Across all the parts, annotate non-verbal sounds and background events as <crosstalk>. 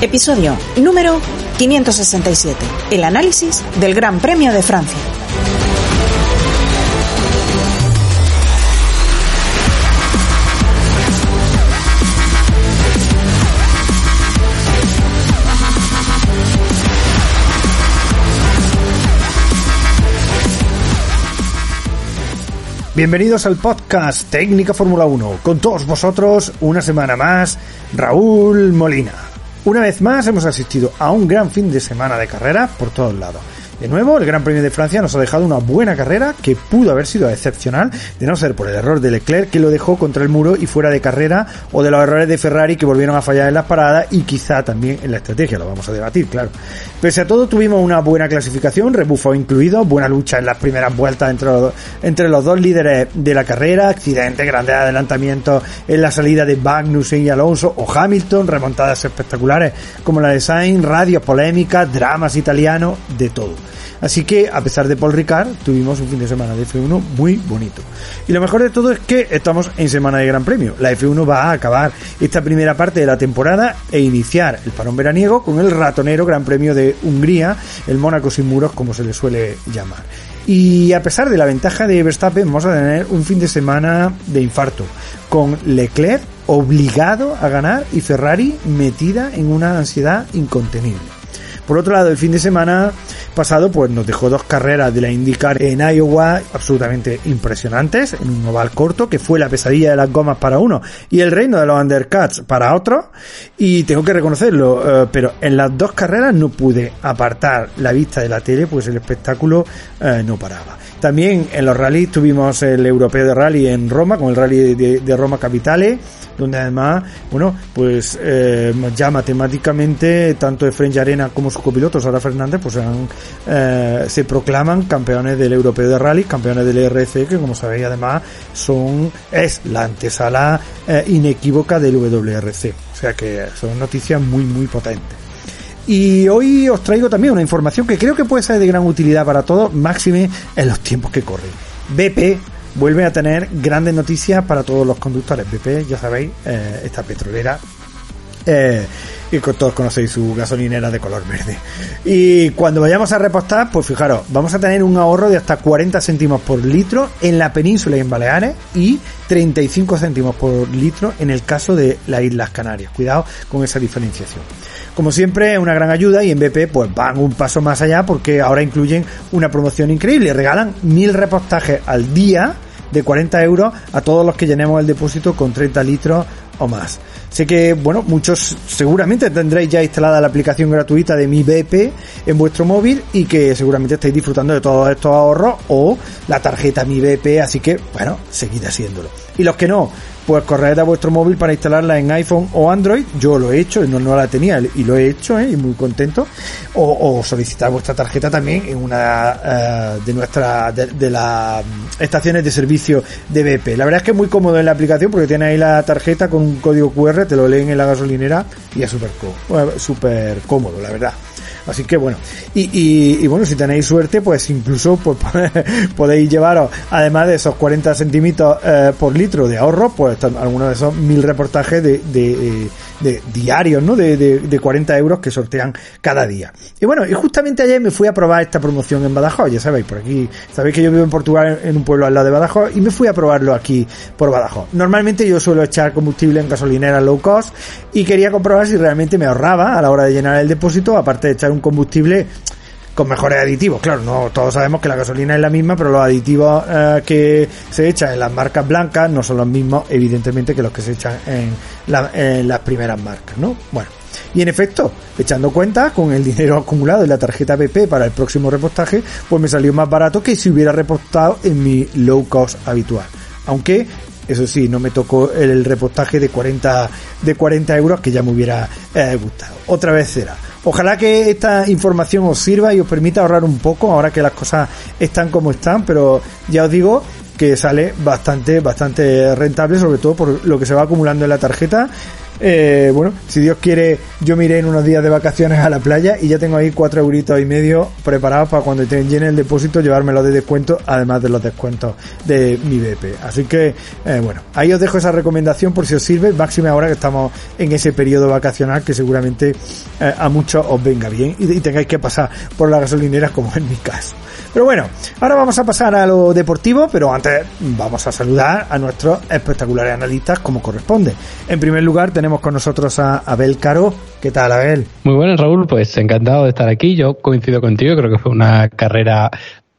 Episodio número 567. El análisis del Gran Premio de Francia. Bienvenidos al podcast Técnica Fórmula 1. Con todos vosotros, una semana más, Raúl Molina. Una vez más hemos asistido a un gran fin de semana de carrera por todos lados. De nuevo, el Gran Premio de Francia nos ha dejado una buena carrera que pudo haber sido excepcional, de no ser por el error de Leclerc que lo dejó contra el muro y fuera de carrera, o de los errores de Ferrari que volvieron a fallar en las paradas y quizá también en la estrategia, lo vamos a debatir, claro. Pese a todo, tuvimos una buena clasificación, rebufo incluido, buena lucha en las primeras vueltas entre los, dos líderes de la carrera, accidentes, grandes adelantamientos en la salida de Magnussen y Alonso o Hamilton, remontadas espectaculares como la de Sainz, radios polémicas, dramas italianos, de todo. Así que, a pesar de Paul Ricard, tuvimos un fin de semana de F1 muy bonito. Y lo mejor de todo es que estamos en semana de Gran Premio. La F1 va a acabar esta primera parte de la temporada e iniciar el parón veraniego con el ratonero Gran Premio de Hungría, el Mónaco sin muros, como se le suele llamar. Y a pesar de la ventaja de Verstappen, vamos a tener un fin de semana de infarto, con Leclerc obligado a ganar y Ferrari metida en una ansiedad incontenible. Por otro lado, el fin de semana pasado pues nos dejó dos carreras de la IndyCar en Iowa absolutamente impresionantes, en un oval corto que fue la pesadilla de las gomas para uno y el reino de los undercuts para otro y tengo que reconocerlo, eh, pero en las dos carreras no pude apartar la vista de la tele pues el espectáculo eh, no paraba. También en los rallies tuvimos el europeo de rally en Roma con el rally de, de Roma Capitale donde además, bueno, pues eh, ya matemáticamente tanto Efren Arena como su copiloto Sara Fernández pues eh, se proclaman campeones del Europeo de Rally, campeones del ERC, que como sabéis además son es la antesala eh, inequívoca del WRC. O sea que son noticias muy muy potentes. Y hoy os traigo también una información que creo que puede ser de gran utilidad para todos, máxime en los tiempos que corren. BP vuelve a tener grandes noticias para todos los conductores. BP, ya sabéis, eh, esta petrolera. Eh, y todos conocéis su gasolinera de color verde. Y cuando vayamos a repostar, pues fijaros, vamos a tener un ahorro de hasta 40 céntimos por litro en la península y en Baleares y 35 céntimos por litro en el caso de las Islas Canarias. Cuidado con esa diferenciación. Como siempre, es una gran ayuda y en BP pues van un paso más allá porque ahora incluyen una promoción increíble. Regalan mil repostajes al día de 40 euros a todos los que llenemos el depósito con 30 litros o más. Sé que, bueno, muchos seguramente tendréis ya instalada la aplicación gratuita de Mi BP en vuestro móvil y que seguramente estáis disfrutando de todos estos ahorros o la tarjeta Mi BP, así que, bueno, seguid haciéndolo. Y los que no, pues corred a vuestro móvil para instalarla en iPhone o Android. Yo lo he hecho, no, no la tenía y lo he hecho ¿eh? y muy contento. O, o solicitar vuestra tarjeta también en una eh, de nuestras de, las estaciones de servicio de BP. La verdad es que es muy cómodo en la aplicación porque tiene ahí la tarjeta con un código QR, te lo leen en la gasolinera y es súper super cómodo, la verdad. Así que bueno, y, y, bueno, si tenéis suerte, pues incluso <laughs> pues, podéis llevaros, además de esos 40 centímetros eh, por litro de ahorro, pues algunos de esos mil reportajes de, de, de diarios, ¿no? De, de, de 40 euros que sortean cada día. Y bueno, y justamente ayer me fui a probar esta promoción en Badajoz, ya sabéis, por aquí, sabéis que yo vivo en Portugal, en un pueblo al lado de Badajoz, y me fui a probarlo aquí por Badajoz. Normalmente yo suelo echar combustible en gasolineras low cost y quería comprobar si realmente me ahorraba a la hora de llenar el depósito, aparte de echar un combustible con mejores aditivos. Claro, no todos sabemos que la gasolina es la misma, pero los aditivos eh, que se echan en las marcas blancas no son los mismos, evidentemente, que los que se echan en, las primeras marcas, ¿no? Bueno. Y en efecto, echando cuenta con el dinero acumulado en la tarjeta PP para el próximo repostaje, pues me salió más barato que si hubiera repostado en mi low cost habitual. Aunque eso sí, no me tocó el repostaje de 40, de 40 euros que ya me hubiera eh, gustado. Otra vez será. Ojalá que esta información os sirva y os permita ahorrar un poco ahora que las cosas están como están, pero ya os digo que sale bastante, bastante rentable, sobre todo por lo que se va acumulando en la tarjeta eh, bueno, si Dios quiere, yo me iré en unos días de vacaciones a la playa y ya tengo ahí cuatro euritos y medio preparados para cuando estén llene el depósito llevármelo de descuento, además de los descuentos de mi BP. Así que, eh, bueno, ahí os dejo esa recomendación por si os sirve, máxima ahora que estamos en ese periodo vacacional que seguramente eh, a muchos os venga bien y, y tengáis que pasar por las gasolineras como en mi caso. Pero bueno, ahora vamos a pasar a lo deportivo, pero antes vamos a saludar a nuestros espectaculares analistas como corresponde. En primer lugar tenemos con nosotros a Abel Caro. ¿Qué tal, Abel? Muy buenas, Raúl. Pues encantado de estar aquí. Yo coincido contigo, creo que fue una carrera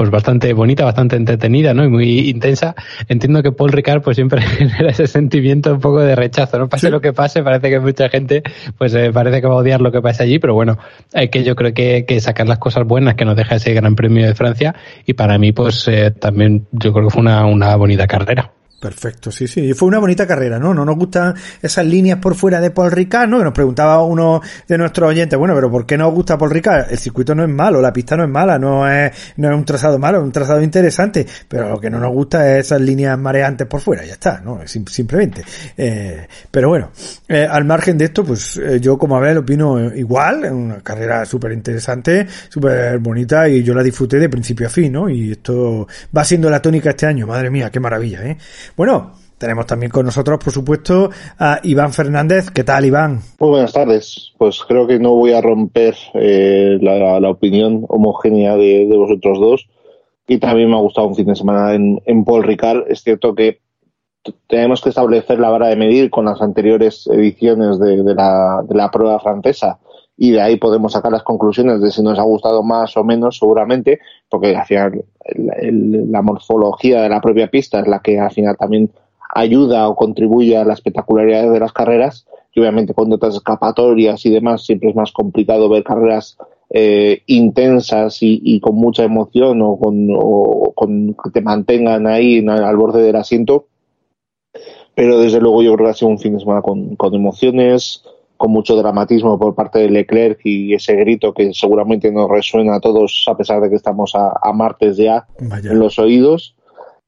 pues bastante bonita, bastante entretenida, ¿no? Y muy intensa. Entiendo que Paul Ricard pues siempre <laughs> genera ese sentimiento un poco de rechazo, ¿no? Pase lo que pase, parece que mucha gente pues eh, parece que va a odiar lo que pasa allí, pero bueno, hay que yo creo que, que sacar las cosas buenas que nos deja ese Gran Premio de Francia y para mí pues eh, también yo creo que fue una, una bonita carrera. Perfecto, sí, sí. Y fue una bonita carrera, ¿no? No nos gustan esas líneas por fuera de Paul Ricard, ¿no? Que nos preguntaba uno de nuestros oyentes, bueno, pero ¿por qué no gusta Paul Ricard? El circuito no es malo, la pista no es mala, no es, no es un trazado malo, es un trazado interesante, pero lo que no nos gusta es esas líneas mareantes por fuera, ya está, ¿no? Sim simplemente. Eh, pero bueno, eh, al margen de esto, pues eh, yo como Abel opino igual, es una carrera súper interesante, súper bonita y yo la disfruté de principio a fin, ¿no? Y esto va siendo la tónica este año, madre mía, qué maravilla, ¿eh? Bueno, tenemos también con nosotros, por supuesto, a Iván Fernández. ¿Qué tal, Iván? Muy buenas tardes. Pues creo que no voy a romper eh, la, opinión homogénea de, vosotros dos. Y también me ha gustado un fin de semana en, en Paul Ricard. Es cierto que tenemos que establecer la vara de medir con las anteriores ediciones de, la, de la prueba francesa y de ahí podemos sacar las conclusiones de si nos ha gustado más o menos seguramente, porque al final la morfología de la propia pista es la que al final también ayuda o contribuye a la espectacularidad de las carreras. Y obviamente con otras escapatorias y demás siempre es más complicado ver carreras eh, intensas y, y, con mucha emoción o con, o con que te mantengan ahí al borde del asiento. Pero desde luego yo creo que ha sido un fin de semana con, con emociones, con mucho dramatismo por parte de Leclerc y ese grito que seguramente nos resuena a todos a pesar de que estamos a, a martes ya Vaya. en los oídos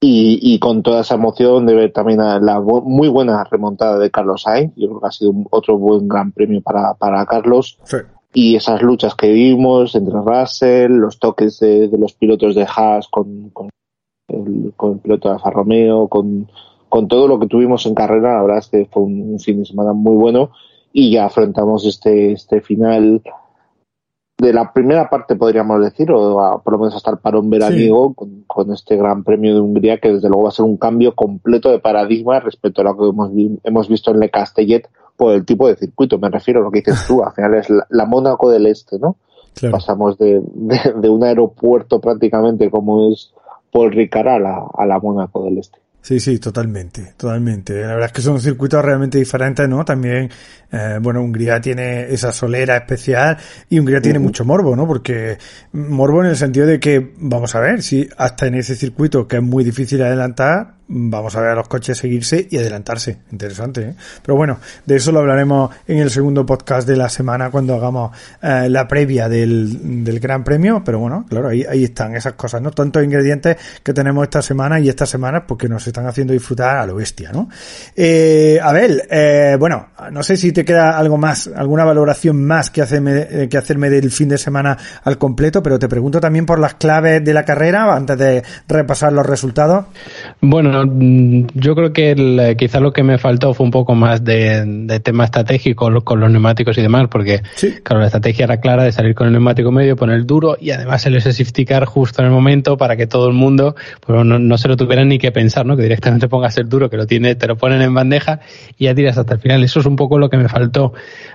y, y, con toda esa emoción de ver también a la muy buena remontada de Carlos Sainz yo creo que ha sido un, otro buen gran premio para, para Carlos sí. y esas luchas que vimos entre Russell los toques de, de los pilotos de Haas con, con, el, con el piloto de Alfa Romeo con, con todo lo que tuvimos en carrera la verdad es que fue un, un fin de semana muy bueno y ya afrontamos este, este final de la primera parte, podríamos decir, o a, por lo menos hasta el parón veraniego, sí. con, con, este Gran Premio de Hungría, que desde luego va a ser un cambio completo de paradigma respecto a lo que hemos, hemos visto en Le Castellet por el tipo de circuito. Me refiero a lo que dices tú, al final es la, la Mónaco del Este, ¿no? Claro. Pasamos de, de, de, un aeropuerto prácticamente como es Paul Ricard a la, a la Mónaco del Este. Sí, sí, totalmente, totalmente. La verdad es que son circuitos realmente diferentes, ¿no? También, eh, bueno, Hungría tiene esa solera especial y Hungría uh -huh. tiene mucho morbo, ¿no? Porque morbo en el sentido de que, vamos a ver, si hasta en ese circuito que es muy difícil adelantar, vamos a ver a los coches seguirse y adelantarse. Interesante, ¿eh? Pero bueno, de eso lo hablaremos en el segundo podcast de la semana cuando hagamos eh, la previa del, del Gran Premio. Pero bueno, claro, ahí, ahí están esas cosas, ¿no? Tantos ingredientes que tenemos esta semana y estas semanas porque nos están haciendo disfrutar a lo bestia, ¿no? Eh, Abel, eh, bueno, no sé si te queda algo más, alguna valoración más que hacerme, que hacerme del fin de semana al completo, pero te pregunto también por las claves de la carrera antes de repasar los resultados. Bueno, bueno, mm, yo creo que el, quizá lo que me faltó fue un poco más de, tema estratégico con los neumáticos y demás, porque claro, la estrategia era clara de salir con el neumático medio, poner el duro y además el safety car justo en el momento para que todo el mundo pues, no, se lo tuviera ni que pensar, ¿no? Que directamente pongas el duro, que lo tiene, te lo ponen en bandeja y ya tiras hasta el final. Eso es un poco lo que me faltó.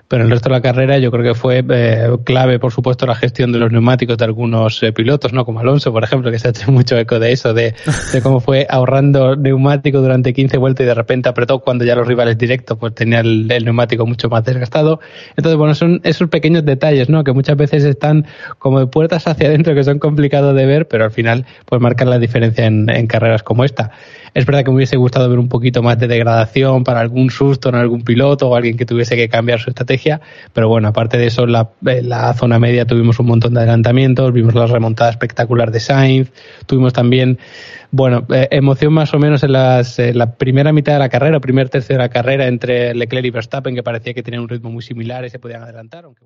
Pero el resto de la carrera yo creo que fue eh, clave, por supuesto, la gestión de los neumáticos de algunos eh, pilotos, ¿no? Como Alonso, por ejemplo, que se ha hecho <laughs> mucho eco de eso, de, cómo fue ahorrando neumático durante 15 vueltas y de repente apretó cuando ya los rivales directos pues tenían el, neumático mucho más desgastado. Entonces, bueno, son esos pequeños detalles, ¿no? Que muchas veces están como de puertas hacia adentro que son complicados de ver, pero al final pues marcan la diferencia en, en carreras como esta. Es verdad que me hubiese gustado ver un poquito más de degradación para algún susto en algún piloto o alguien que tuviese que cambiar su estrategia, pero bueno, aparte de eso, en la, zona media tuvimos un montón de adelantamientos, vimos la remontada espectacular de Sainz, tuvimos también, bueno, eh, emoción más o menos en, las, la primera mitad de la carrera, primer tercio de la carrera entre Leclerc y Verstappen, que parecía que tenían un ritmo muy similar y se podían adelantar, aunque.